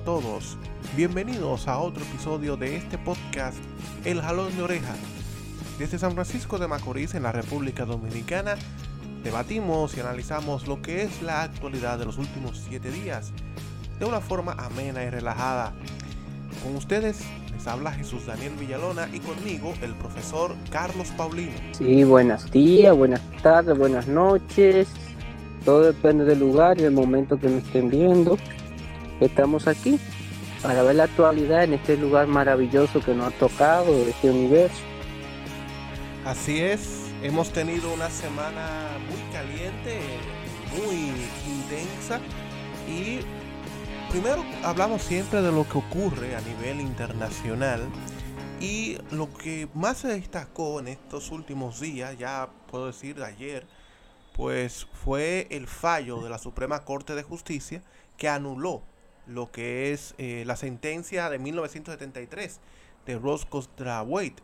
a todos. Bienvenidos a otro episodio de este podcast El Jalón de Oreja. Desde San Francisco de Macorís, en la República Dominicana, debatimos y analizamos lo que es la actualidad de los últimos siete días de una forma amena y relajada. Con ustedes les habla Jesús Daniel Villalona y conmigo el profesor Carlos Paulino. Sí, buenos días, buenas tardes, buenas noches. Todo depende del lugar y del momento que nos estén viendo. Estamos aquí para ver la actualidad en este lugar maravilloso que nos ha tocado, este universo. Así es, hemos tenido una semana muy caliente, muy intensa y primero hablamos siempre de lo que ocurre a nivel internacional y lo que más se destacó en estos últimos días, ya puedo decir ayer, pues fue el fallo de la Suprema Corte de Justicia que anuló lo que es eh, la sentencia de 1973 de Ross contra Wade,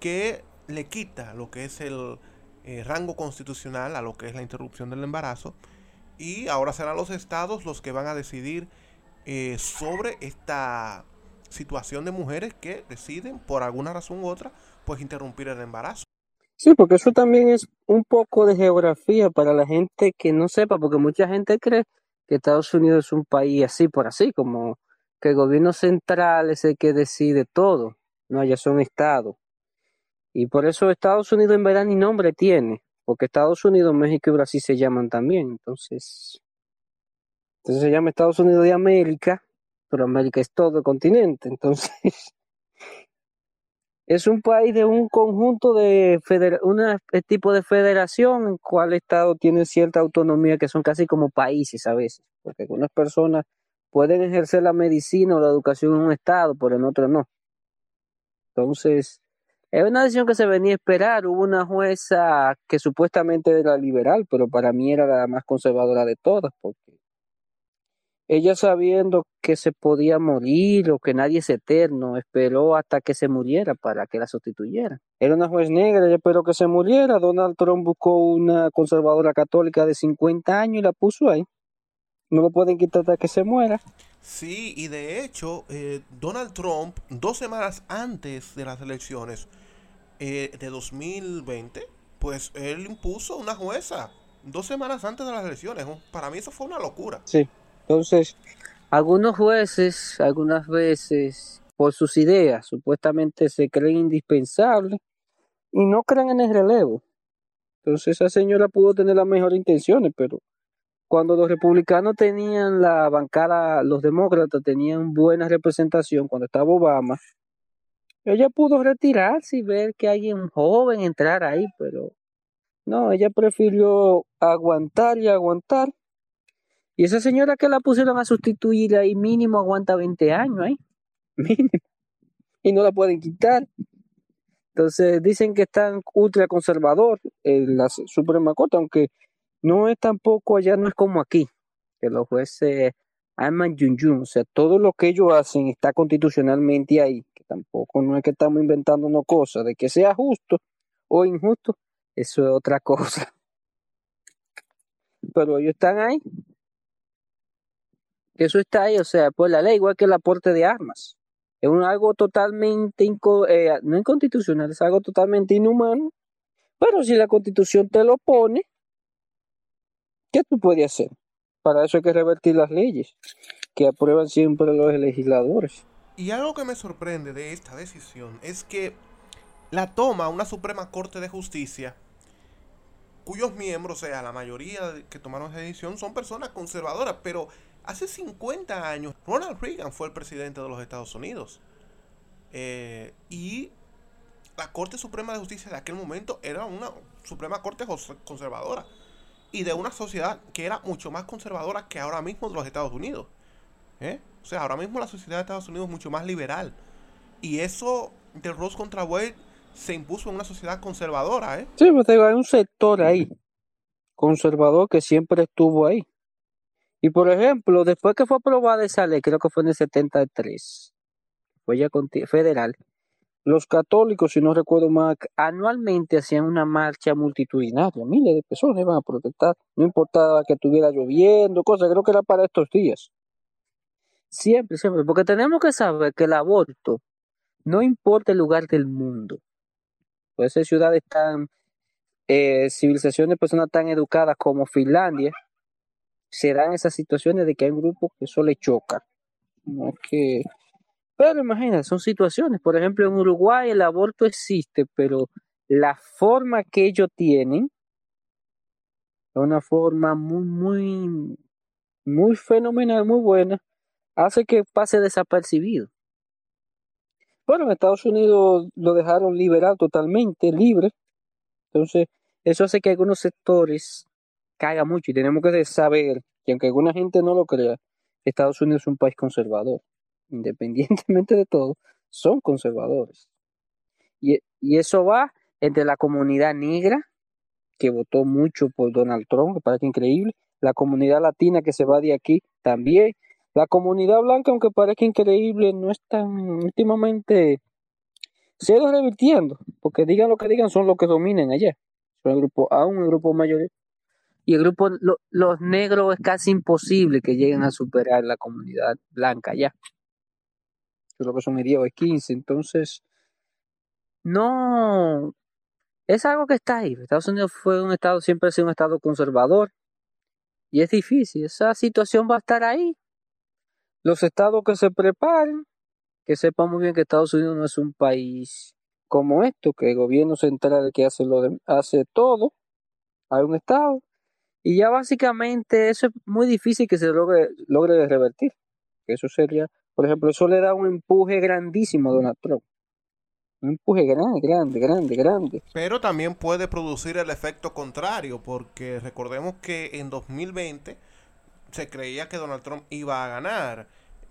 que le quita lo que es el eh, rango constitucional a lo que es la interrupción del embarazo y ahora serán los estados los que van a decidir eh, sobre esta situación de mujeres que deciden por alguna razón u otra pues interrumpir el embarazo. Sí, porque eso también es un poco de geografía para la gente que no sepa, porque mucha gente cree que Estados Unidos es un país así por así, como que el gobierno central es el que decide todo, no, ya son estados. Y por eso Estados Unidos en verdad ni nombre tiene, porque Estados Unidos, México y Brasil se llaman también, entonces, entonces se llama Estados Unidos de América, pero América es todo el continente, entonces es un país de un conjunto de un tipo de federación en cual Estado tiene cierta autonomía que son casi como países a veces, porque algunas personas pueden ejercer la medicina o la educación en un Estado, pero en otro no. Entonces, es una decisión que se venía a esperar. Hubo una jueza que supuestamente era liberal, pero para mí era la más conservadora de todas, porque ella sabiendo que se podía morir o que nadie es eterno, esperó hasta que se muriera para que la sustituyera. Era una juez negra, ella esperó que se muriera. Donald Trump buscó una conservadora católica de 50 años y la puso ahí. No lo pueden quitar hasta que se muera. Sí, y de hecho, eh, Donald Trump, dos semanas antes de las elecciones eh, de 2020, pues él impuso una jueza dos semanas antes de las elecciones. Para mí eso fue una locura. Sí. Entonces, algunos jueces, algunas veces, por sus ideas, supuestamente se creen indispensables y no creen en el relevo. Entonces, esa señora pudo tener las mejores intenciones, pero cuando los republicanos tenían la bancada, los demócratas tenían buena representación cuando estaba Obama, ella pudo retirarse y ver que alguien joven entrar ahí, pero no, ella prefirió aguantar y aguantar y esa señora que la pusieron a sustituir ahí mínimo aguanta 20 años ahí. Mínimo. Y no la pueden quitar. Entonces dicen que están ultra conservador en la Suprema Corte, aunque no es tampoco allá, no es como aquí, que los jueces aman yun yun, o sea, todo lo que ellos hacen está constitucionalmente ahí, que tampoco no es que estamos inventando una cosa, de que sea justo o injusto, eso es otra cosa. Pero ellos están ahí eso está ahí, o sea, por la ley, igual que el aporte de armas. Es un, algo totalmente, eh, no inconstitucional, es algo totalmente inhumano. Pero si la constitución te lo pone, ¿qué tú puedes hacer? Para eso hay que revertir las leyes que aprueban siempre los legisladores. Y algo que me sorprende de esta decisión es que la toma una Suprema Corte de Justicia cuyos miembros, o sea, la mayoría que tomaron esa decisión son personas conservadoras, pero Hace 50 años, Ronald Reagan fue el presidente de los Estados Unidos. Eh, y la Corte Suprema de Justicia de aquel momento era una Suprema Corte conservadora. Y de una sociedad que era mucho más conservadora que ahora mismo de los Estados Unidos. ¿eh? O sea, ahora mismo la sociedad de Estados Unidos es mucho más liberal. Y eso de Ross contra Wade se impuso en una sociedad conservadora. ¿eh? Sí, pues hay un sector ahí conservador que siempre estuvo ahí. Y por ejemplo, después que fue aprobada esa ley, creo que fue en el 73, fue ya federal, los católicos, si no recuerdo mal, anualmente hacían una marcha multitudinaria, miles de personas iban a protestar, no importaba que estuviera lloviendo, cosas, creo que era para estos días. Siempre, siempre, porque tenemos que saber que el aborto no importa el lugar del mundo. Puede ser ciudades tan, eh, civilizaciones personas tan educadas como Finlandia, se dan esas situaciones de que hay un grupo que eso le choca. Pero imagínate, son situaciones. Por ejemplo, en Uruguay el aborto existe, pero la forma que ellos tienen una forma muy, muy, muy fenomenal, muy buena, hace que pase desapercibido. Bueno, en Estados Unidos lo dejaron liberal totalmente, libre. Entonces, eso hace que algunos sectores caigan mucho y tenemos que saber que aunque alguna gente no lo crea, Estados Unidos es un país conservador. Independientemente de todo, son conservadores. Y, y eso va entre la comunidad negra, que votó mucho por Donald Trump, que parece increíble, la comunidad latina que se va de aquí también, la comunidad blanca, aunque parezca increíble, no es tan últimamente se revirtiendo, porque digan lo que digan, son los que dominen allá. Son el grupo aún un grupo mayor. Y el grupo, los negros es casi imposible que lleguen a superar la comunidad blanca allá. Creo que son 10 o 15. Entonces, no, es algo que está ahí. Estados Unidos fue un estado, siempre ha sido un estado conservador. Y es difícil. Esa situación va a estar ahí. Los estados que se preparen, que sepan muy bien que Estados Unidos no es un país como esto, que el gobierno central que hace, lo hace todo. Hay un estado. Y ya básicamente eso es muy difícil que se logre, logre revertir. Eso sería, por ejemplo, eso le da un empuje grandísimo a Donald Trump. Un empuje grande, grande, grande, grande. Pero también puede producir el efecto contrario, porque recordemos que en 2020 se creía que Donald Trump iba a ganar,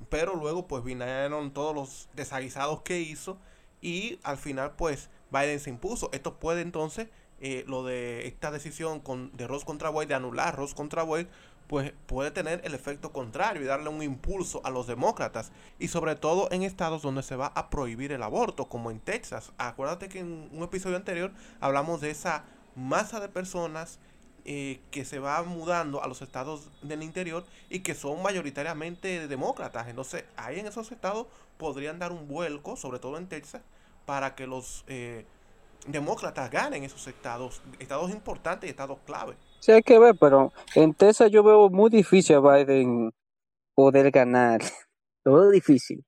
pero luego pues vinieron todos los desaguisados que hizo y al final pues Biden se impuso. Esto puede entonces, eh, lo de esta decisión con, de Ross contra Wade, de anular Ross contra Wade, pues puede tener el efecto contrario y darle un impulso a los demócratas y sobre todo en estados donde se va a prohibir el aborto como en Texas. Acuérdate que en un episodio anterior hablamos de esa masa de personas eh, que se va mudando a los estados del interior y que son mayoritariamente demócratas. Entonces ahí en esos estados podrían dar un vuelco, sobre todo en Texas, para que los eh, demócratas ganen esos estados, estados importantes y estados clave. Sí, hay que ver, pero en Texas yo veo muy difícil a Biden poder ganar. Todo difícil.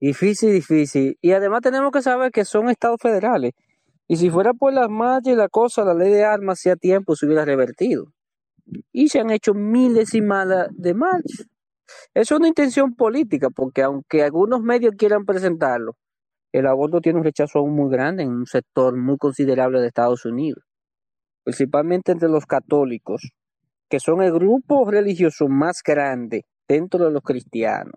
Difícil, difícil. Y además tenemos que saber que son estados federales. Y si fuera por las marchas y la cosa, la ley de armas hacía tiempo se hubiera revertido. Y se han hecho miles y malas de marchas. Es una intención política, porque aunque algunos medios quieran presentarlo, el aborto tiene un rechazo aún muy grande en un sector muy considerable de Estados Unidos principalmente entre los católicos, que son el grupo religioso más grande dentro de los cristianos.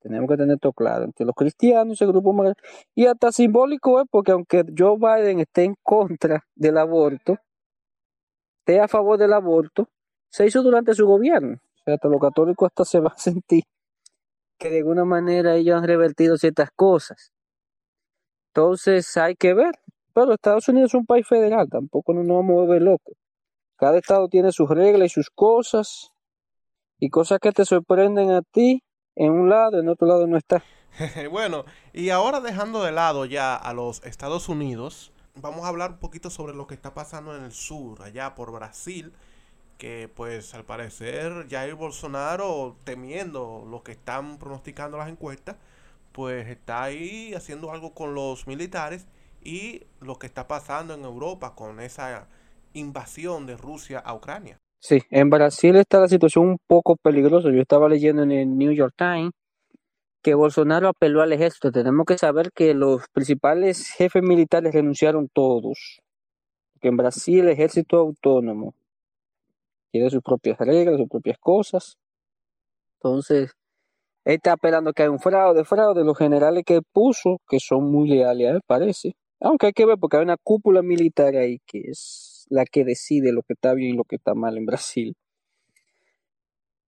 Tenemos que tener esto claro, entre los cristianos, el grupo más grande. Y hasta simbólico es porque aunque Joe Biden esté en contra del aborto, esté a favor del aborto, se hizo durante su gobierno. O sea, hasta los católicos hasta se van a sentir que de alguna manera ellos han revertido ciertas cosas. Entonces hay que ver, pero Estados Unidos es un país federal, tampoco nos vamos a mover locos. Cada estado tiene sus reglas y sus cosas, y cosas que te sorprenden a ti en un lado, en otro lado no está. bueno, y ahora dejando de lado ya a los Estados Unidos, vamos a hablar un poquito sobre lo que está pasando en el sur, allá por Brasil, que pues al parecer Jair Bolsonaro, temiendo lo que están pronosticando las encuestas, pues está ahí haciendo algo con los militares y lo que está pasando en Europa con esa invasión de Rusia a Ucrania. Sí, en Brasil está la situación un poco peligrosa. Yo estaba leyendo en el New York Times que Bolsonaro apeló al ejército. Tenemos que saber que los principales jefes militares renunciaron todos. Que en Brasil el ejército autónomo tiene sus propias reglas, sus propias cosas. Entonces, él está apelando que hay un fraude, fraude. Los generales que puso, que son muy leales a él, parece, aunque hay que ver porque hay una cúpula militar ahí que es la que decide lo que está bien y lo que está mal en Brasil.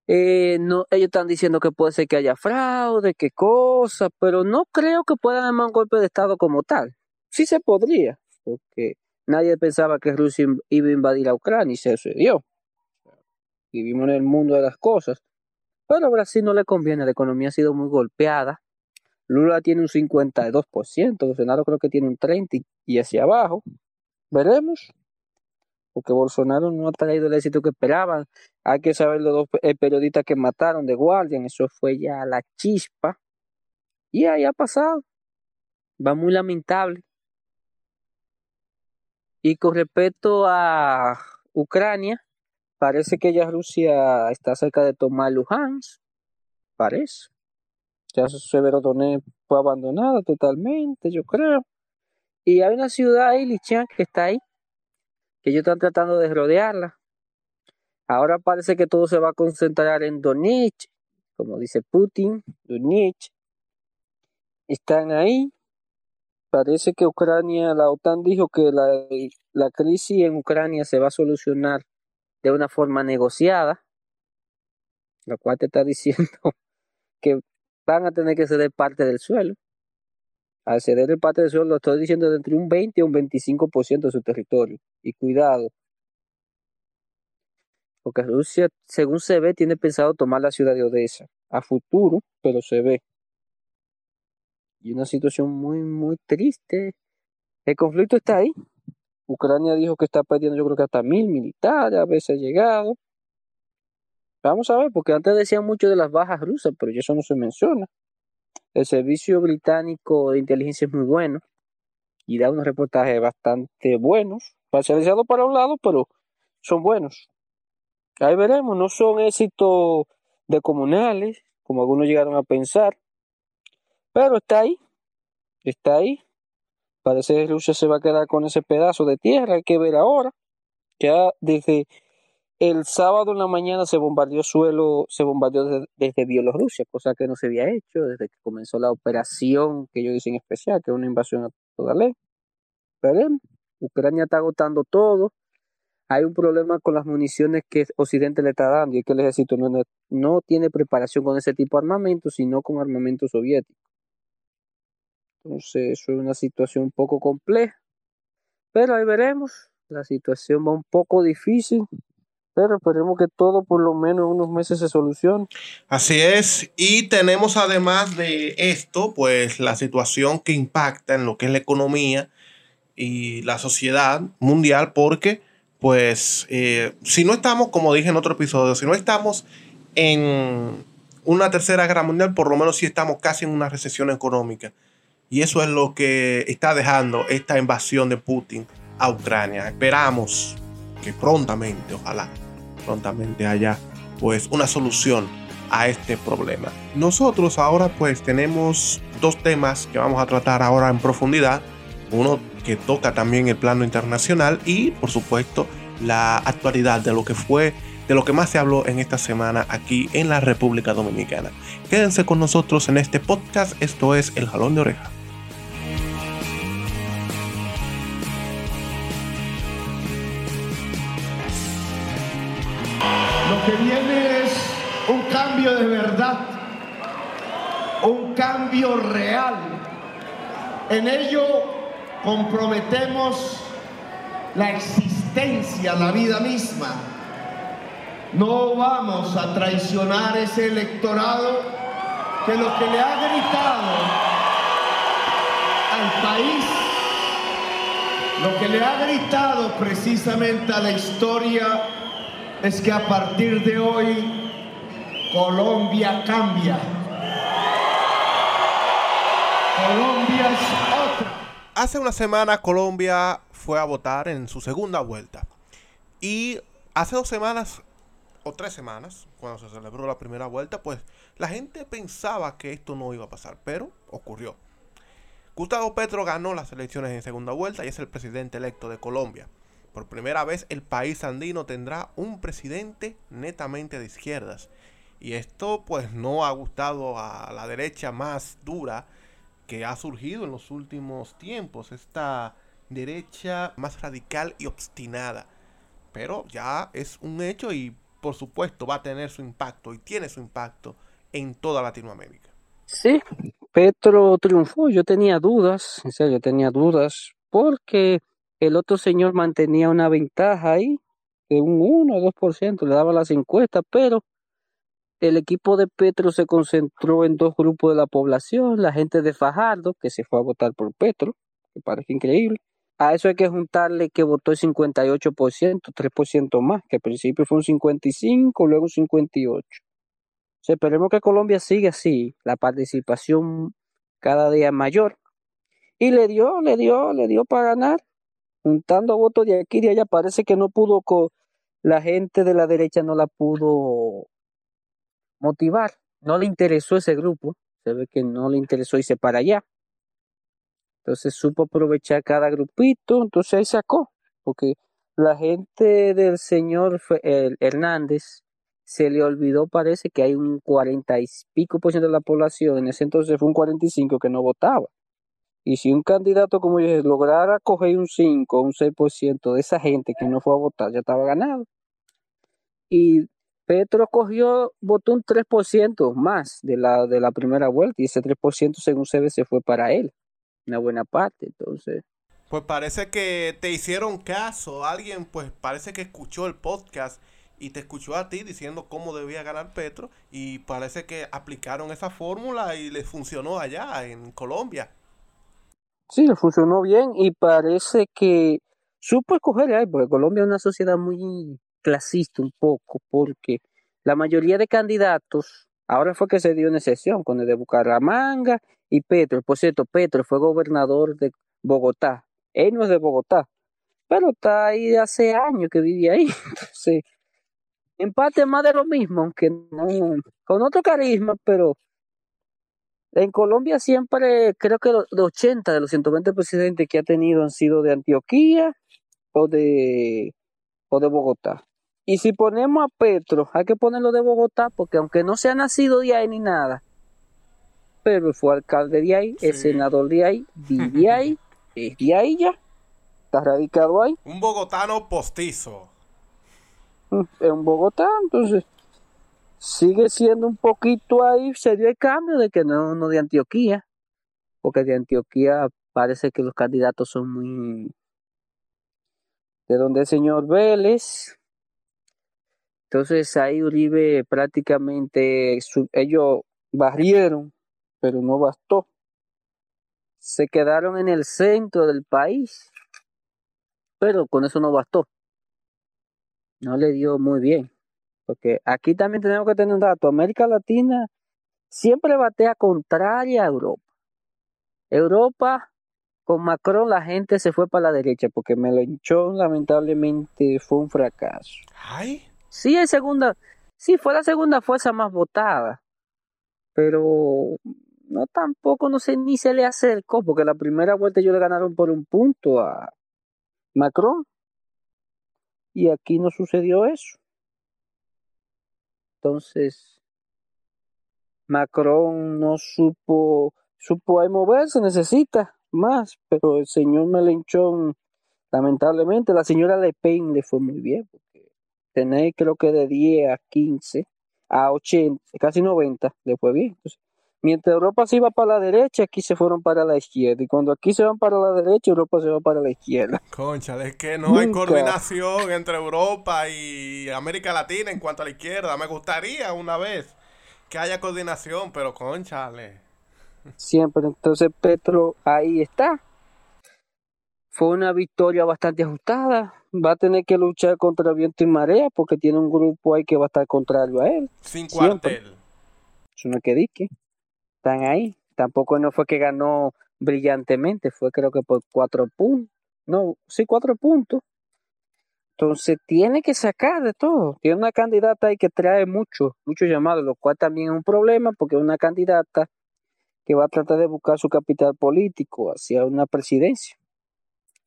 Eh, ellos están diciendo que puede ser que haya fraude, qué cosa, pero no creo que puedan armar un golpe de Estado como tal. Sí se podría, porque nadie pensaba que Rusia iba a invadir a Ucrania y se sucedió. Vivimos en el mundo de las cosas. Pero a Brasil no le conviene, la economía ha sido muy golpeada. Lula tiene un 52%, Bolsonaro creo que tiene un 30% y hacia abajo. Veremos, porque Bolsonaro no ha traído el éxito que esperaban. Hay que saber los dos periodistas que mataron de Guardian, eso fue ya la chispa. Y ahí ha pasado. Va muy lamentable. Y con respecto a Ucrania, parece que ya Rusia está cerca de tomar Luhansk. Parece. Ya Severodonetsk fue abandonada totalmente, yo creo. Y hay una ciudad ahí, Lichan, que está ahí, que ellos están tratando de rodearla. Ahora parece que todo se va a concentrar en Donetsk, como dice Putin, Donetsk. Están ahí. Parece que Ucrania, la OTAN dijo que la, la crisis en Ucrania se va a solucionar de una forma negociada, lo cual te está diciendo que van a tener que ceder parte del suelo. Al ceder parte del suelo, lo estoy diciendo de entre un 20 y un 25% de su territorio. Y cuidado, porque Rusia, según se ve, tiene pensado tomar la ciudad de Odessa a futuro, pero se ve. Y una situación muy, muy triste. El conflicto está ahí. Ucrania dijo que está perdiendo, yo creo que hasta mil militares, a veces ha llegado. Vamos a ver, porque antes decían mucho de las bajas rusas, pero eso no se menciona. El servicio británico de inteligencia es muy bueno y da unos reportajes bastante buenos, parcializados para un lado, pero son buenos. Ahí veremos, no son éxitos de comunales, como algunos llegaron a pensar, pero está ahí, está ahí. Parece que Rusia se va a quedar con ese pedazo de tierra, hay que ver ahora. Ya desde el sábado en la mañana se bombardeó suelo, se bombardeó desde, Bielorrusia, cosa que no se había hecho desde que comenzó la operación que ellos dicen especial, que es una invasión a toda ley. Veremos. Ucrania está agotando todo. Hay un problema con las municiones que Occidente le está dando y es que el ejército no, no tiene preparación con ese tipo de armamento, sino con armamento soviético. Entonces, eso es una situación un poco compleja. Pero ahí veremos. La situación va un poco difícil pero esperemos que todo por lo menos en unos meses se solucione. Así es, y tenemos además de esto, pues la situación que impacta en lo que es la economía y la sociedad mundial, porque pues eh, si no estamos, como dije en otro episodio, si no estamos en una tercera guerra mundial, por lo menos sí estamos casi en una recesión económica. Y eso es lo que está dejando esta invasión de Putin a Ucrania. Esperamos que prontamente, ojalá, prontamente haya pues una solución a este problema. Nosotros ahora pues tenemos dos temas que vamos a tratar ahora en profundidad. Uno que toca también el plano internacional y por supuesto la actualidad de lo que fue, de lo que más se habló en esta semana aquí en la República Dominicana. Quédense con nosotros en este podcast, esto es El Jalón de Oreja. Real. En ello comprometemos la existencia, la vida misma. No vamos a traicionar ese electorado que lo que le ha gritado al país, lo que le ha gritado precisamente a la historia es que a partir de hoy Colombia cambia. Colombia es otra. Hace una semana Colombia fue a votar en su segunda vuelta. Y hace dos semanas, o tres semanas, cuando se celebró la primera vuelta, pues la gente pensaba que esto no iba a pasar, pero ocurrió. Gustavo Petro ganó las elecciones en segunda vuelta y es el presidente electo de Colombia. Por primera vez el país andino tendrá un presidente netamente de izquierdas. Y esto pues no ha gustado a la derecha más dura que ha surgido en los últimos tiempos. Esta derecha más radical y obstinada. Pero ya es un hecho y por supuesto va a tener su impacto y tiene su impacto en toda Latinoamérica. Sí, Petro triunfó. Yo tenía dudas, en serio, tenía dudas porque el otro señor mantenía una ventaja ahí de un 1 o 2%, le daba las encuestas, pero el equipo de Petro se concentró en dos grupos de la población, la gente de Fajardo, que se fue a votar por Petro, que parece increíble. A eso hay que juntarle que votó el 58%, 3% más, que al principio fue un 55, luego un 58. esperemos que Colombia siga así, la participación cada día mayor. Y le dio, le dio, le dio para ganar, juntando votos de aquí y de allá. Parece que no pudo, la gente de la derecha no la pudo motivar, no le interesó ese grupo, se ve que no le interesó irse para allá. Entonces supo aprovechar cada grupito, entonces ahí sacó, porque la gente del señor Hernández se le olvidó, parece que hay un cuarenta y pico por ciento de la población, en ese entonces fue un 45 que no votaba. Y si un candidato como yo lograra coger un 5 un 6% de esa gente que no fue a votar, ya estaba ganado. Y Petro cogió, votó un 3% más de la, de la primera vuelta y ese 3% según se ve se fue para él, una buena parte, entonces. Pues parece que te hicieron caso, alguien pues parece que escuchó el podcast y te escuchó a ti diciendo cómo debía ganar Petro y parece que aplicaron esa fórmula y le funcionó allá en Colombia. Sí, le funcionó bien y parece que supo escoger ahí, porque Colombia es una sociedad muy clasista un poco, porque la mayoría de candidatos, ahora fue que se dio una sesión con el de Bucaramanga y Petro. Por cierto, Petro fue gobernador de Bogotá. Él no es de Bogotá, pero está ahí hace años que vive ahí. Entonces, en más de lo mismo, aunque no, con otro carisma, pero en Colombia siempre, creo que de 80 de los 120 presidentes que ha tenido han sido de Antioquía o de, o de Bogotá. Y si ponemos a Petro, hay que ponerlo de Bogotá, porque aunque no se ha nacido de ahí ni nada, pero fue alcalde de ahí, es senador de ahí, vive ahí, es de ahí ya, está radicado ahí. Un bogotano postizo. Mm, es un Bogotá, entonces sigue siendo un poquito ahí, se dio el cambio de que no, no de Antioquía, porque de Antioquía parece que los candidatos son muy... De donde el señor Vélez, entonces ahí Uribe prácticamente ellos barrieron, pero no bastó. Se quedaron en el centro del país, pero con eso no bastó. No le dio muy bien, porque aquí también tenemos que tener un dato. América Latina siempre batea contraria a Europa. Europa, con Macron la gente se fue para la derecha, porque Melenchón lamentablemente fue un fracaso. Ay. Sí, es segunda, sí, fue la segunda fuerza más votada, pero no tampoco, no sé, ni se le acercó, porque la primera vuelta ellos le ganaron por un punto a Macron, y aquí no sucedió eso. Entonces, Macron no supo, supo ahí moverse, necesita más, pero el señor Melenchón, lamentablemente, la señora Le Pen le fue muy bien tener creo que de 10 a 15 a 80, casi 90, le fue bien. mientras Europa se iba para la derecha, aquí se fueron para la izquierda. Y cuando aquí se van para la derecha, Europa se va para la izquierda. Concha, es que no hay coordinación entre Europa y América Latina en cuanto a la izquierda. Me gustaría una vez que haya coordinación, pero conchale. Siempre, entonces Petro ahí está. Fue una victoria bastante ajustada va a tener que luchar contra viento y marea porque tiene un grupo ahí que va a estar contrario a él. Sin cuartel. Eso no que dique. Están ahí. Tampoco no fue que ganó brillantemente, fue creo que por cuatro puntos. No, sí, cuatro puntos. Entonces tiene que sacar de todo. Tiene una candidata ahí que trae mucho, mucho llamado, lo cual también es un problema porque es una candidata que va a tratar de buscar su capital político hacia una presidencia.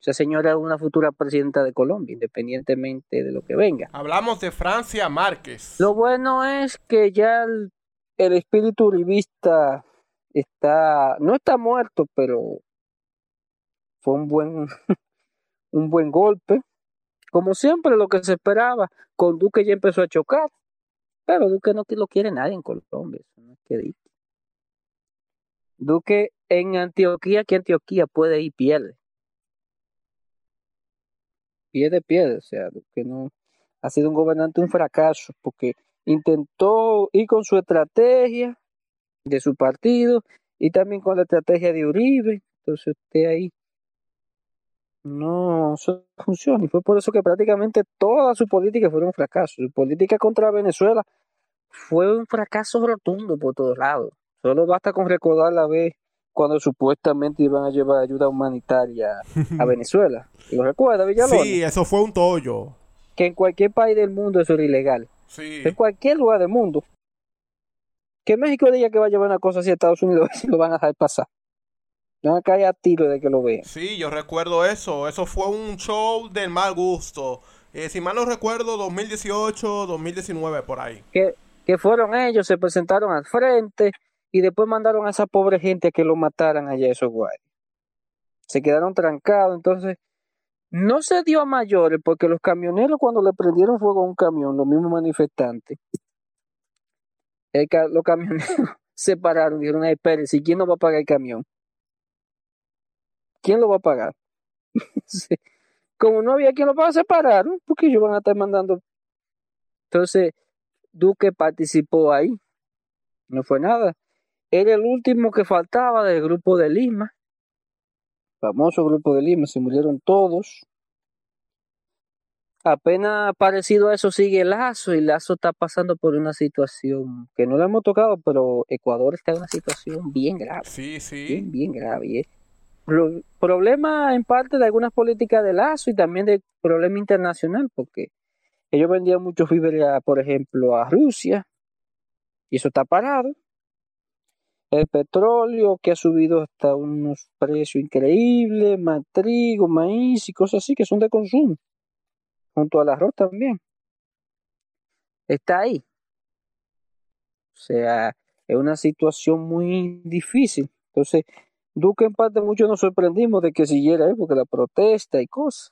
Esa señora es una futura presidenta de Colombia, independientemente de lo que venga. Hablamos de Francia Márquez. Lo bueno es que ya el, espíritu uribista está, no está muerto, pero fue un buen, un buen golpe. Como siempre, lo que se esperaba, con Duque ya empezó a chocar, pero Duque no lo quiere nadie en Colombia, eso no es que Duque en Antioquía, que Antioquía puede ir pierde pie de pie, o sea, que no ha sido un gobernante un fracaso, porque intentó ir con su estrategia de su partido y también con la estrategia de Uribe. Entonces usted ahí no funciona. Y fue por eso que prácticamente toda su política fue un fracaso. Su política contra Venezuela fue un fracaso rotundo por todos lados. Solo basta con recordar la vez cuando supuestamente iban a llevar ayuda humanitaria a Venezuela. ¿Lo recuerda, Villalobos? Sí, eso fue un tollo. Que en cualquier país del mundo eso era ilegal. Sí. En cualquier lugar del mundo. Que México diga que va a llevar una cosa así a Estados Unidos y lo van a dejar pasar. Van a caer a tiro de que lo vean. Sí, yo recuerdo eso. Eso fue un show del mal gusto. Eh, si mal no recuerdo, 2018, 2019, por ahí. Que, que fueron ellos, se presentaron al frente y después mandaron a esa pobre gente a que lo mataran allá esos guayos. Se quedaron trancados, entonces no se dio a mayores porque los camioneros cuando le prendieron fuego a un camión, los mismos manifestantes, los camioneros se pararon dijeron, ay, espérense, ¿quién no va a pagar el camión? ¿Quién lo va a pagar? Como no había quien lo pagar, se pararon, porque ellos van a estar mandando. Entonces, Duque participó ahí. No fue nada. Era el último que faltaba del grupo de Lima. Famoso grupo de Lima, se murieron todos. Apenas parecido a eso sigue Lazo y Lazo está pasando por una situación que no le hemos tocado, pero Ecuador está en una situación bien grave. Sí, sí. Bien, bien grave. ¿eh? Problema en parte de algunas políticas de Lazo y también de problema internacional, porque ellos vendían muchos víveres, por ejemplo, a Rusia y eso está parado. El petróleo que ha subido hasta unos precios increíbles, más trigo, maíz y cosas así que son de consumo junto al arroz también. Está ahí. O sea, es una situación muy difícil. Entonces, Duque en parte mucho nos sorprendimos de que siguiera ahí, porque la protesta y cosas.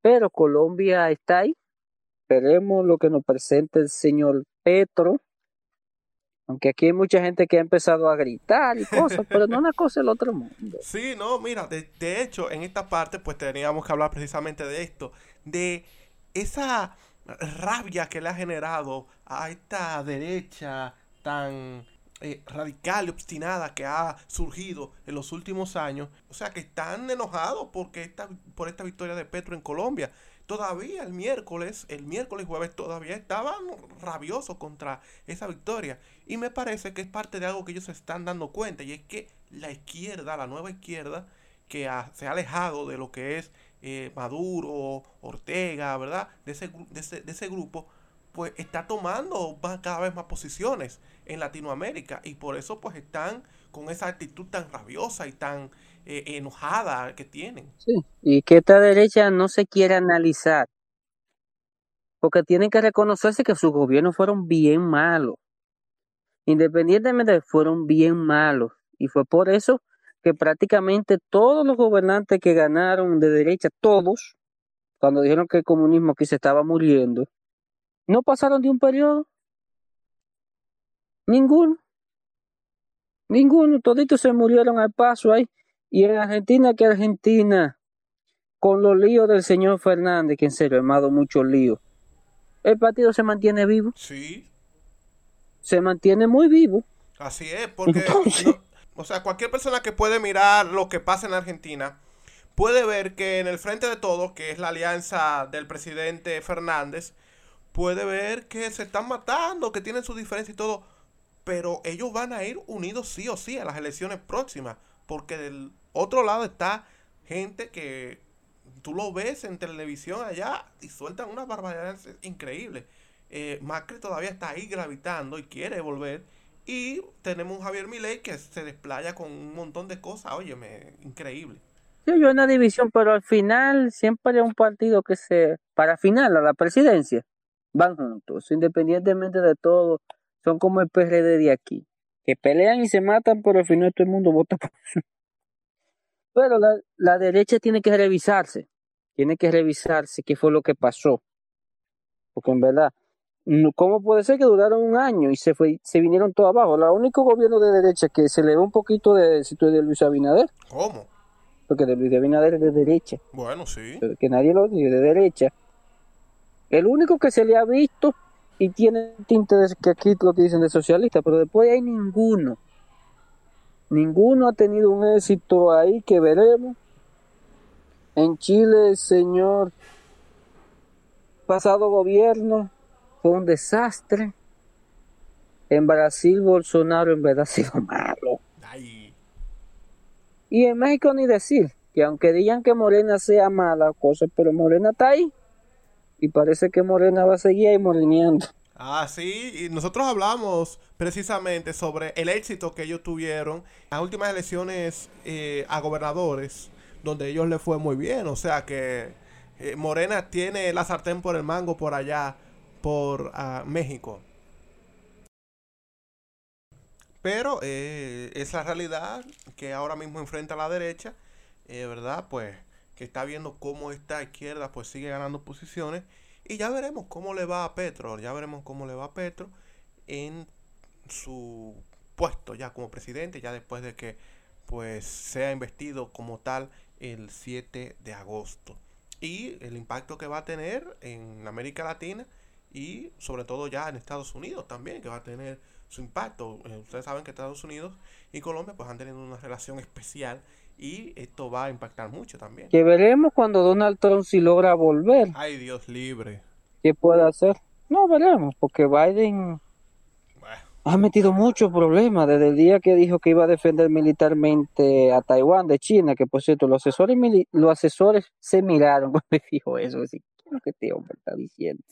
Pero Colombia está ahí. Esperemos lo que nos presente el señor Petro. Aunque aquí hay mucha gente que ha empezado a gritar y cosas, pero no una cosa el otro mundo. Sí, no, mira, de, hecho, en esta parte, pues teníamos que hablar precisamente de esto de esa rabia que le ha generado a esta derecha tan eh, radical y obstinada que ha surgido en los últimos años. O sea, que están enojados porque esta, por esta victoria de Petro en Colombia. Todavía el miércoles, el miércoles jueves todavía estaban rabiosos contra esa victoria. Y me parece que es parte de algo que ellos se están dando cuenta. Y es que la izquierda, la nueva izquierda, que se ha alejado de lo que es eh, Maduro, Ortega, ¿verdad? De ese, de ese, de ese grupo, pues está tomando cada vez más posiciones en Latinoamérica y por eso pues están con esa actitud tan rabiosa y tan eh, enojada que tienen. Sí, y que esta derecha no se quiere analizar, porque tienen que reconocerse que sus gobiernos fueron bien malos, independientemente fueron bien malos, y fue por eso que prácticamente todos los gobernantes que ganaron de derecha, todos, cuando dijeron que el comunismo aquí se estaba muriendo, no pasaron de un periodo. Ninguno. Ninguno. Toditos se murieron al paso ahí. Y en Argentina, que Argentina, con los líos del señor Fernández, que en serio ha armado muchos líos, el partido se mantiene vivo. Sí. Se mantiene muy vivo. Así es, porque o sea, cualquier persona que puede mirar lo que pasa en Argentina puede ver que en el frente de todos, que es la alianza del presidente Fernández, puede ver que se están matando, que tienen su diferencia y todo, pero ellos van a ir unidos sí o sí a las elecciones próximas, porque del otro lado está gente que tú lo ves en televisión allá y sueltan una barbaridad increíble. Eh, Macri todavía está ahí gravitando y quiere volver y tenemos un Javier Milei que se desplaya con un montón de cosas, óyeme, increíble. Sí, yo una división, pero al final siempre hay un partido que se, para final, a la presidencia, van juntos, independientemente de todo, son como el PRD de aquí, que pelean y se matan, pero al final todo el mundo vota por. Pero la, la derecha tiene que revisarse, tiene que revisarse qué fue lo que pasó, porque en verdad ¿Cómo puede ser que duraron un año y se fue, se vinieron todos abajo? El único gobierno de derecha que se le ve un poquito de es de Luis Abinader. ¿Cómo? Porque de Luis Abinader es de derecha. Bueno, sí. Que nadie lo dice, de derecha. El único que se le ha visto y tiene tinte de que aquí lo dicen de socialista, pero después hay ninguno. Ninguno ha tenido un éxito ahí que veremos. En Chile, señor pasado gobierno fue un desastre. En Brasil, Bolsonaro en verdad ha sido malo. Ay, Y en México ni decir, que aunque digan que Morena sea mala cosa, pero Morena está ahí. Y parece que Morena va a seguir ahí morineando. Ah, sí, y nosotros hablamos precisamente sobre el éxito que ellos tuvieron en las últimas elecciones eh, a gobernadores, donde ellos les fue muy bien. O sea que eh, Morena tiene la sartén por el mango por allá, por ah, México. Pero eh, es la realidad que ahora mismo enfrenta la derecha, eh, ¿verdad? Pues que está viendo cómo esta izquierda pues sigue ganando posiciones y ya veremos cómo le va a Petro, ya veremos cómo le va a Petro en su puesto ya como presidente, ya después de que pues sea investido como tal el 7 de agosto. Y el impacto que va a tener en América Latina y sobre todo ya en Estados Unidos también, que va a tener su impacto. Eh, Ustedes saben que Estados Unidos y Colombia pues han tenido una relación especial y esto va a impactar mucho también. Que veremos cuando Donald Trump si logra volver. Ay, Dios libre. ¿Qué puede hacer? No, veremos, porque Biden Bueno, ha metido muchos problemas desde el día que dijo que iba a defender militarmente a Taiwán de China, que por cierto, los asesores, los asesores se miraron cuando dijo eso. Así, ¿qué es lo que este hombre está diciendo?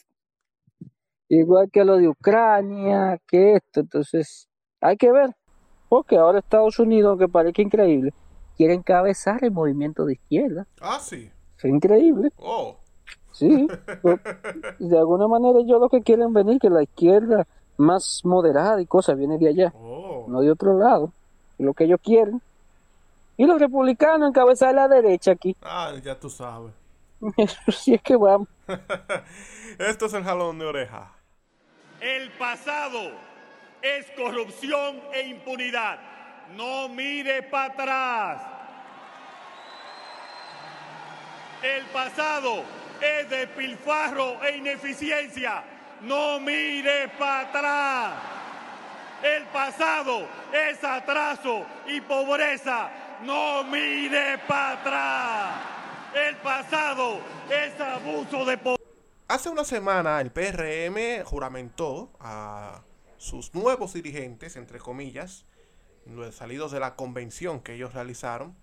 Igual que lo de Ucrania, que esto, entonces hay que ver, porque ahora Estados Unidos, aunque parezca increíble, quiere encabezar el movimiento de izquierda. Ah, sí. Es increíble. Oh. Sí, pues, de alguna manera ellos lo que quieren venir, que la izquierda más moderada y cosas viene de allá, Oh. no de otro lado, es lo que ellos quieren. Y los republicanos encabezar la derecha aquí, Ah, ya tú sabes. eso sí es que vamos. Esto es el jalón de oreja. El pasado es corrupción e impunidad. No mire para atrás. El pasado es despilfarro e ineficiencia. No mire para atrás. El pasado es atraso y pobreza. No mire para atrás. El pasado es abuso de poder. Hace una semana el PRM juramentó a sus nuevos dirigentes, entre comillas, salidos de la convención que ellos realizaron.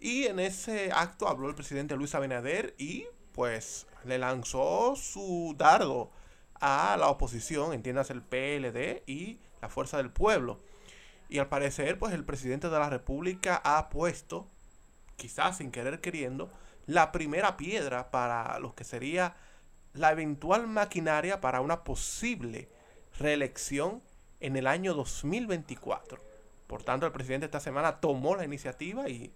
Y en ese acto habló el presidente Luis Abinader y pues le lanzó su dardo a la oposición, entiendas el PLD y la Fuerza del Pueblo. Y al parecer pues el presidente de la República ha puesto, quizás sin querer queriendo, la primera piedra para lo que sería la eventual maquinaria para una posible reelección en el año 2024. Por tanto, el presidente esta semana tomó la iniciativa y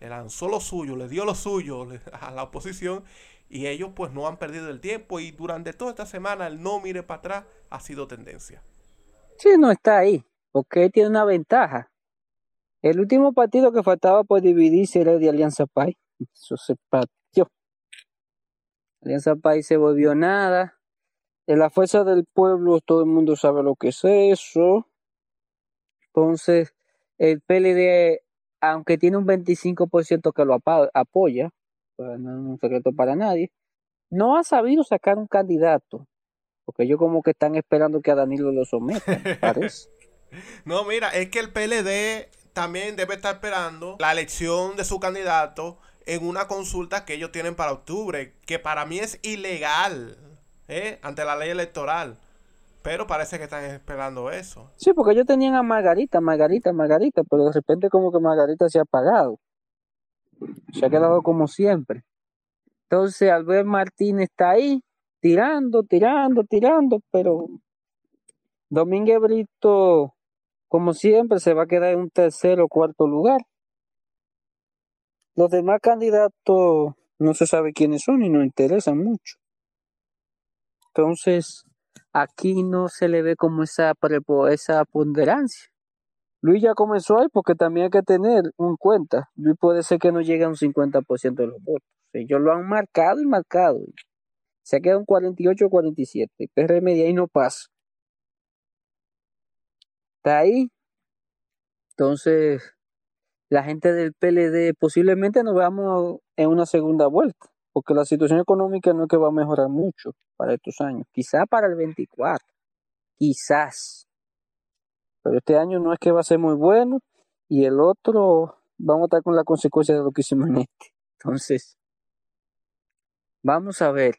le lanzó lo suyo, le dio lo suyo a la oposición y ellos pues no han perdido el tiempo y durante toda esta semana el no mire para atrás ha sido tendencia. Sí, no está ahí, porque tiene una ventaja. El último partido que faltaba por dividirse era el de Alianza País. Eso se partió. Alianza País se volvió nada. En la fuerza del pueblo todo el mundo sabe lo que es eso. Entonces, el PLD, aunque tiene un 25% que lo apoya, pues no es un secreto para nadie, no ha sabido sacar un candidato. Porque ellos como que están esperando que a Danilo lo sometan, parece. No, mira, es que el PLD también debe estar esperando la elección de su candidato en una consulta que ellos tienen para octubre, que para mí es ilegal, ¿eh? ante la ley electoral. Pero parece que están esperando eso. Sí, porque ellos tenían a Margarita, Margarita, Margarita, pero de repente como que Margarita se ha apagado. Se ha quedado como siempre. Entonces, Albert Martínez está ahí, tirando, tirando, tirando, pero Domínguez Brito, como siempre, se va a quedar en un tercer o cuarto lugar. Los demás candidatos no se sabe quiénes son y no interesan mucho. Entonces, aquí no se le ve como esa, esa ponderancia. Luis ya comenzó ahí porque también hay que tener en cuenta. Luis puede ser que no llegue a un 50% de los votos. Ellos lo han marcado y marcado. Se queda un 48-47. El PRM de ahí no pasa. Está ahí. Entonces, la gente del PLD posiblemente nos veamos en una segunda vuelta, porque la situación económica no es que va a mejorar mucho para estos años. Quizá para el 24. Quizás. Pero este año no es que va a ser muy bueno y el otro vamos a estar con la consecuencia de lo que hicimos en este. Entonces, vamos a ver.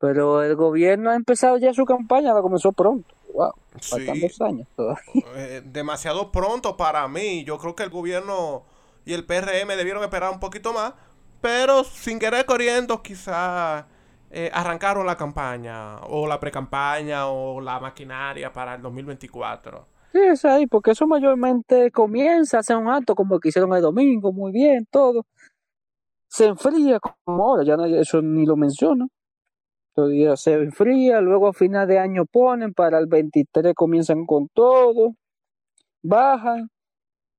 Pero el gobierno ha empezado ya su campaña, la comenzó pronto. Wow, faltan Sí. dos años todavía. Eh, demasiado pronto para mí. Yo creo que el gobierno y el PRM debieron esperar un poquito más, pero sin querer corriendo quizá eh, arrancaron la campaña o la precampaña o la maquinaria para el 2024. Sí, es ahí, porque eso mayormente comienza, hace un acto como el que hicieron el domingo, muy bien, todo. Se enfría como ahora, ya nadie eso ni lo menciona. Todavía se enfría, luego a final de año ponen, para el 23 comienzan con todo, bajan,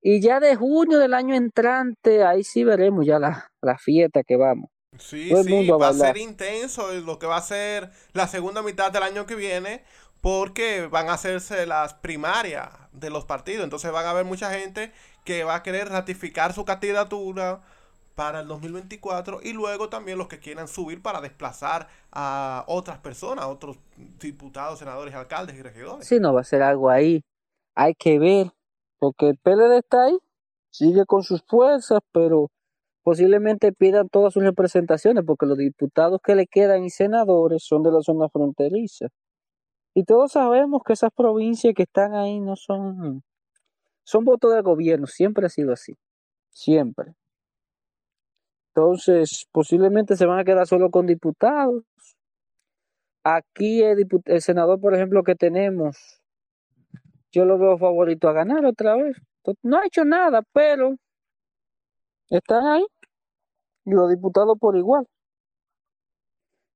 y ya de junio del año entrante, ahí sí veremos ya la, la fiesta que vamos. Sí, Todo el sí, mundo a va a bailar. ser intenso lo que va a ser la segunda mitad del año que viene, porque van a hacerse las primarias de los partidos. Entonces van a haber mucha gente que va a querer ratificar su candidatura para el 2024 y luego también los que quieran subir para desplazar a otras personas, otros diputados, senadores, alcaldes y regidores. Si no va a ser algo ahí, hay que ver, porque el PLD está ahí, sigue con sus fuerzas, pero posiblemente pidan todas sus representaciones, porque los diputados que le quedan y senadores son de la zona fronteriza. Y todos sabemos que esas provincias que están ahí no son, son votos del gobierno, siempre ha sido así, siempre. Entonces, posiblemente se van a quedar solo con diputados. Aquí el, el senador, por ejemplo, que tenemos, yo lo veo favorito a ganar otra vez. No ha hecho nada, pero están ahí. Y los diputados por igual.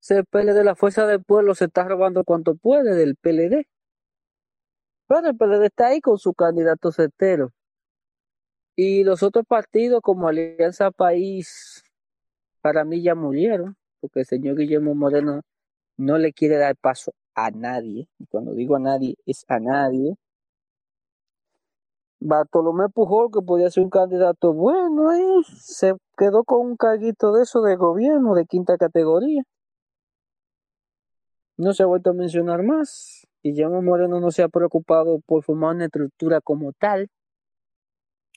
Ese PLD, la fuerza del pueblo, se está robando cuanto puede del PLD. Pero el PLD está ahí con su candidato certero. Y los otros partidos como Alianza País, para mí ya murieron, porque el señor Guillermo Moreno no le quiere dar paso a nadie. Y cuando digo a nadie, es a nadie. Bartolomé Pujol, que podía ser un candidato bueno, ahí se quedó con un carguito de eso de gobierno de quinta categoría. No se ha vuelto a mencionar más. Guillermo Moreno no se ha preocupado por formar una estructura como tal,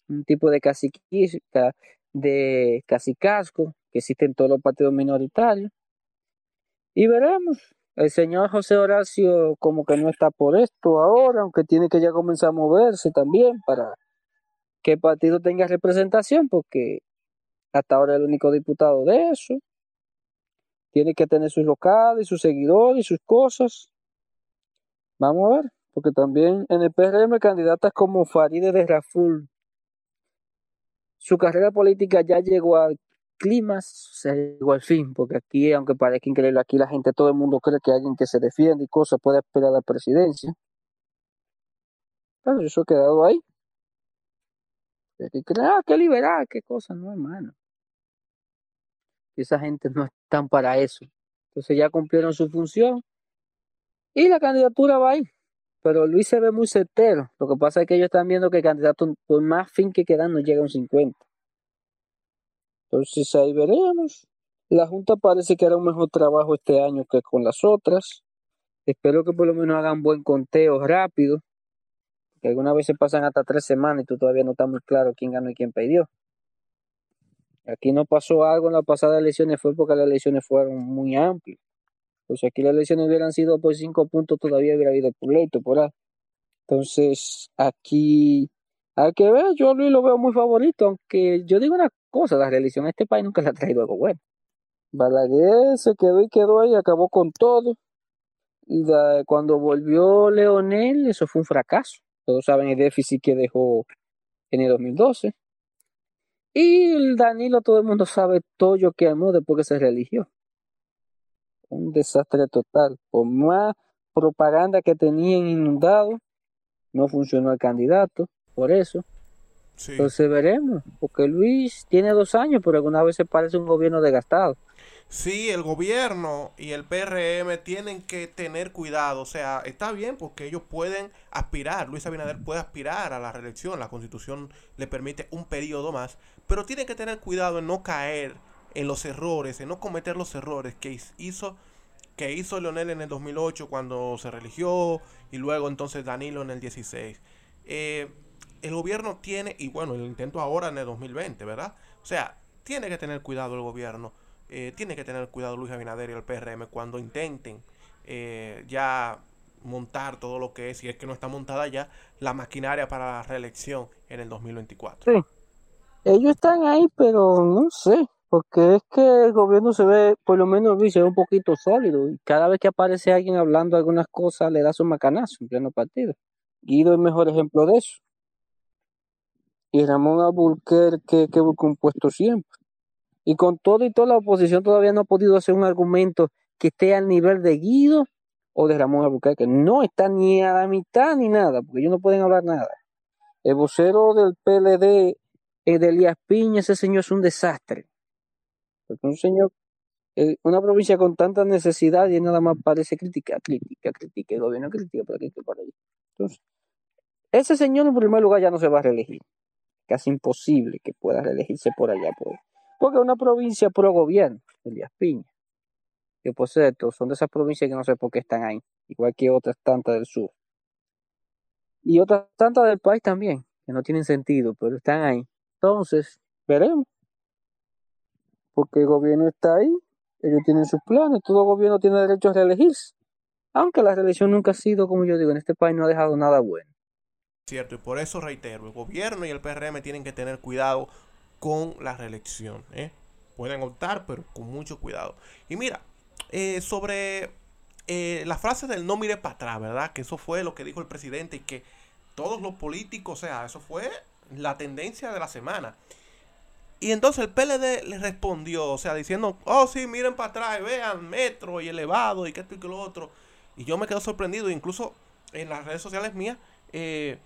un tipo de caciquisca, de cacicazgo que existe en todos los partidos minoritarios. Y veremos. El señor José Horacio como que no está por esto ahora, aunque tiene que ya comenzar a moverse también para que el partido tenga representación, porque hasta ahora es el único diputado de eso. Tiene que tener sus locales, sus seguidores, sus cosas. Vamos a ver, porque también en el PRM candidatas como Faride de Raful, su carrera política ya llegó al clima, se llegó al fin, porque aquí, aunque parezca increíble, aquí la gente, todo el mundo cree que alguien que se defiende y cosas puede aspirar a la presidencia. Pero eso ha quedado ahí. Y creen, ah, qué liberal, qué cosa, no, hermano. Esa gente no están para eso. Entonces ya cumplieron su función y la candidatura va ahí. Pero Luis se ve muy certero. Lo que pasa es que ellos están viendo que el candidato, por más fin que quedan, no llega a un 50. Entonces ahí veremos. La Junta parece que hará un mejor trabajo este año que con las otras. Espero que por lo menos hagan buen conteo rápido. Que algunas veces pasan hasta tres semanas y tú todavía no estás muy claro quién ganó y quién perdió. Aquí no pasó algo en las pasadas elecciones, fue porque las elecciones fueron muy amplias. Pues aquí las elecciones hubieran sido por cinco puntos, todavía hubiera habido pleito por ahí. Entonces, aquí hay que ver, yo Luis lo veo muy favorito, aunque yo digo una cosa, la reelección a este país nunca le ha traído algo bueno. Balaguer se quedó y quedó ahí, acabó con todo. Y cuando volvió Leonel, eso fue un fracaso. Todos saben el déficit que dejó en el 2012. Y el Danilo, todo el mundo sabe todo lo que armó después que se religió. Un desastre total. Por más propaganda que tenían inundado, no funcionó el candidato, por eso. Entonces veremos, porque Luis tiene dos años, pero algunas veces parece un gobierno desgastado. Sí, el gobierno y el PRM tienen que tener cuidado. O sea, está bien porque ellos pueden aspirar. Luis Abinader puede aspirar a la reelección. La constitución le permite un periodo más. Pero tienen que tener cuidado en no caer en los errores, en no cometer los errores que hizo, que hizo Leonel en el 2008 cuando se religió y luego entonces Danilo en el 16. Eh, el gobierno tiene, y bueno, el intento ahora en el 2020, ¿verdad? O sea, tiene que tener cuidado el gobierno eh, tiene que tener cuidado Luis Abinader y el PRM cuando intenten eh, ya montar todo lo que es, si es que no está montada ya, la maquinaria para la reelección en el 2024. Sí, ellos están ahí, pero no sé, porque es que el gobierno se ve, por lo menos Luis, se ve un poquito sólido, y cada vez que aparece alguien hablando algunas cosas, le da su macanazo en pleno partido. Guido es el mejor ejemplo de eso. Y Ramón Abulquer, que, busca un puesto siempre. Y con todo y toda la oposición todavía no ha podido hacer un argumento que esté al nivel de Guido o de Ramón Albuquerque. No está ni a la mitad ni nada, porque ellos no pueden hablar nada. El vocero del PLD, eh, de Elías Piña, ese señor es un desastre. Porque un señor, eh, una provincia con tanta necesidad y nada más parece crítica, crítica, crítica, el gobierno crítica por aquí, por allá. Entonces, ese señor en primer lugar ya no se va a reelegir. Casi imposible que pueda reelegirse por allá. Por, porque es una provincia pro gobierno, Elías Piña. Que por cierto, son de esas provincias que no sé por qué están ahí, igual que otras tantas del sur. Y otras tantas del país también, que no tienen sentido, pero están ahí. Entonces, veremos. Porque el gobierno está ahí, ellos tienen sus planes, todo gobierno tiene derecho a reelegirse. Aunque la reelección nunca ha sido, como yo digo, en este país no ha dejado nada bueno. Cierto, y por eso reitero, el gobierno y el PRM tienen que tener cuidado con la reelección. ¿eh? Pueden optar, pero con mucho cuidado. Y mira, eh, sobre eh, la frase del no mire para atrás, ¿verdad? Que eso fue lo que dijo el presidente y que todos los políticos, o sea, eso fue la tendencia de la semana. Y entonces el PLD le respondió, o sea, diciendo, oh sí, miren para atrás, vean metro y elevado y que esto y que lo otro. Y yo me quedo sorprendido, incluso en las redes sociales mías, eh,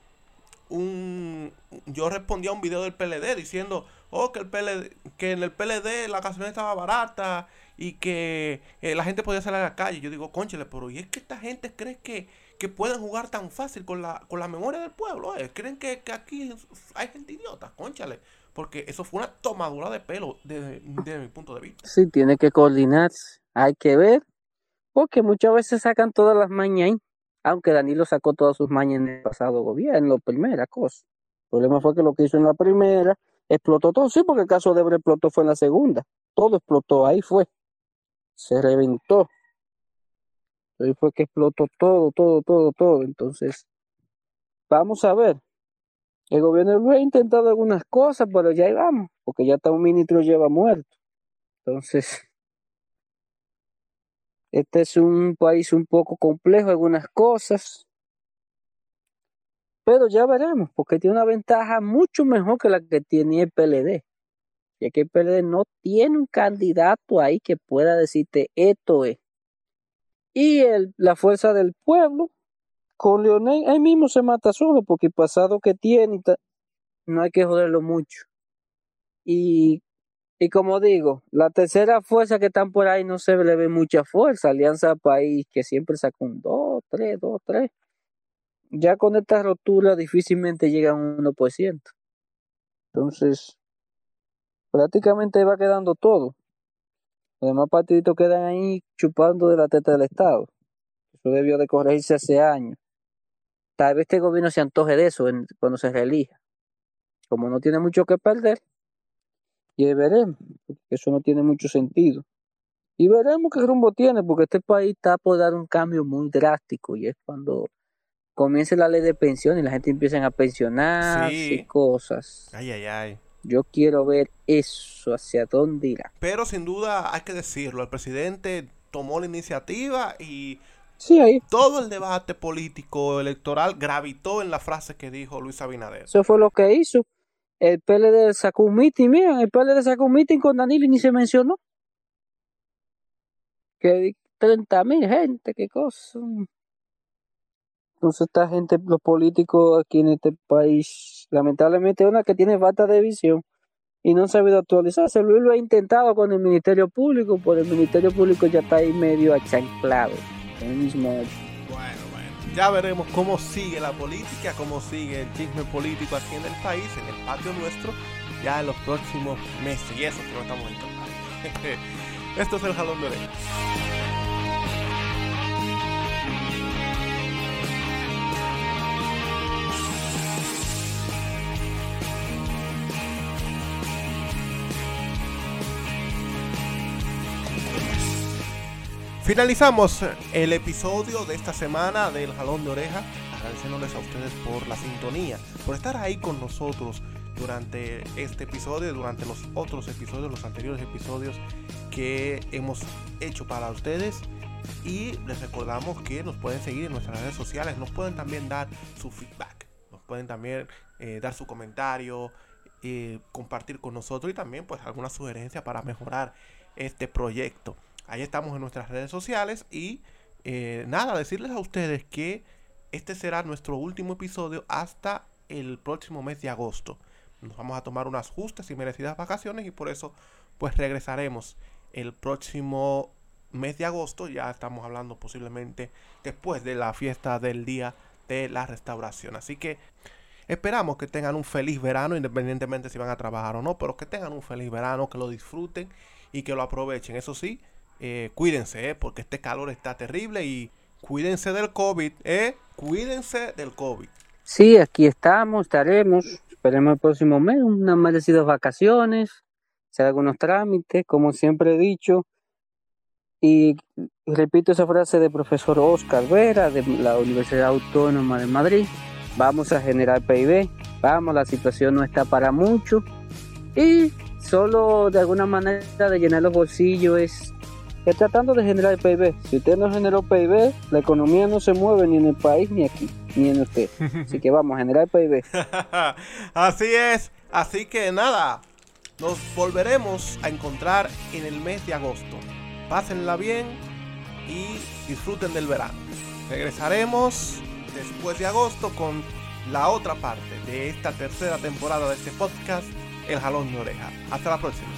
un, yo respondí a un video del PLD diciendo, oh, que, el PLD, que en el PLD la gasolina estaba barata y que eh, la gente podía salir a la calle. Yo digo, conchale, pero ¿y es que esta gente cree que, que pueden jugar tan fácil con la, con la memoria del pueblo? Eh? ¿Creen que, aquí hay gente idiota? Conchale. Porque eso fue una tomadura de pelo desde, mi punto de vista. Sí, tiene que coordinarse. Hay que ver. Porque muchas veces sacan todas las mañas aunque Danilo sacó todas sus mañas en el pasado gobierno, primera cosa. El problema fue que lo que hizo en la primera explotó todo, sí, porque el caso de Ebre explotó fue en la segunda, todo explotó, ahí fue, se reventó. Ahí fue que explotó todo, todo, todo, todo. Entonces, vamos a ver. El gobierno de ha intentado algunas cosas, pero ya ahí vamos, porque ya está un ministro lleva muerto. Entonces, este es un país un poco complejo, algunas cosas, pero ya veremos, porque tiene una ventaja mucho mejor que la que tiene el PLD. Ya que el PLD no tiene un candidato ahí que pueda decirte esto es. Y la fuerza del pueblo, con Leonel, ahí mismo se mata solo, porque el pasado que tiene, no hay que joderlo mucho. Y y como digo, la tercera fuerza que están por ahí no se le ve mucha fuerza. Alianza País, que siempre saca un 2, 3, 2, 3. Ya con esta rotura difícilmente llega a un 1%. Entonces, prácticamente va quedando todo. Los demás partiditos quedan ahí chupando de la teta del Estado. Eso debió de corregirse hace años. Tal vez este gobierno se antoje de eso cuando se reelija. Como no tiene mucho que perder, y veremos, porque eso no tiene mucho sentido. Y veremos qué rumbo tiene, porque este país está por dar un cambio muy drástico y es cuando comience la ley de pensión y la gente empieza a pensionar y cosas. Ay, ay, ay. Yo quiero ver eso, hacia dónde irá. Pero sin duda hay que decirlo, el presidente tomó la iniciativa y sí, ahí. todo el debate político electoral gravitó en la frase que dijo Luis Abinader. Eso fue lo que hizo el PLD sacó un meeting, mira, el PLD sacó un meeting con Danilo y ni se mencionó. Que 30 mil gente, qué cosa. Entonces esta gente, los políticos aquí en este país, lamentablemente una que tiene falta de visión y no han sabido actualizarse. Luis lo ha intentado con el Ministerio Público, por el Ministerio Público ya está ahí medio achanclado. El mismo. Ya veremos cómo sigue la política, cómo sigue el chisme político aquí en el país, en el patio nuestro, ya en los próximos meses. Y eso que no estamos en Esto es el jalón de orejas. Finalizamos el episodio de esta semana del Jalón de Oreja, agradeciéndoles a ustedes por la sintonía, por estar ahí con nosotros durante este episodio, durante los otros episodios, los anteriores episodios que hemos hecho para ustedes. Y les recordamos que nos pueden seguir en nuestras redes sociales, nos pueden también dar su feedback, nos pueden también eh, dar su comentario, eh, compartir con nosotros y también pues alguna sugerencia para mejorar este proyecto. Ahí estamos en nuestras redes sociales y eh, nada, decirles a ustedes que este será nuestro último episodio hasta el próximo mes de agosto. Nos vamos a tomar unas justas y merecidas vacaciones y por eso pues regresaremos el próximo mes de agosto. Ya estamos hablando posiblemente después de la fiesta del día de la restauración. Así que esperamos que tengan un feliz verano independientemente si van a trabajar o no, pero que tengan un feliz verano, que lo disfruten y que lo aprovechen. Eso sí, eh, cuídense, eh, porque este calor está terrible y cuídense del COVID, ¿eh? Cuídense del COVID. Sí, aquí estamos, estaremos. Esperemos el próximo mes, unas merecidas vacaciones, hacer algunos trámites, como siempre he dicho. Y repito esa frase del profesor Oscar Vera de la Universidad Autónoma de Madrid. Vamos a generar PIB, vamos, la situación no está para mucho. Y solo de alguna manera de llenar los bolsillos es es tratando de generar PIB. Si usted no generó PIB, la economía no se mueve ni en el país ni aquí, ni en usted. Así que vamos a generar PIB. Así es. Así que nada, nos volveremos a encontrar en el mes de agosto. Pásenla bien y disfruten del verano. Regresaremos después de agosto con la otra parte de esta tercera temporada de este podcast, El Jalón de Oreja. Hasta la próxima.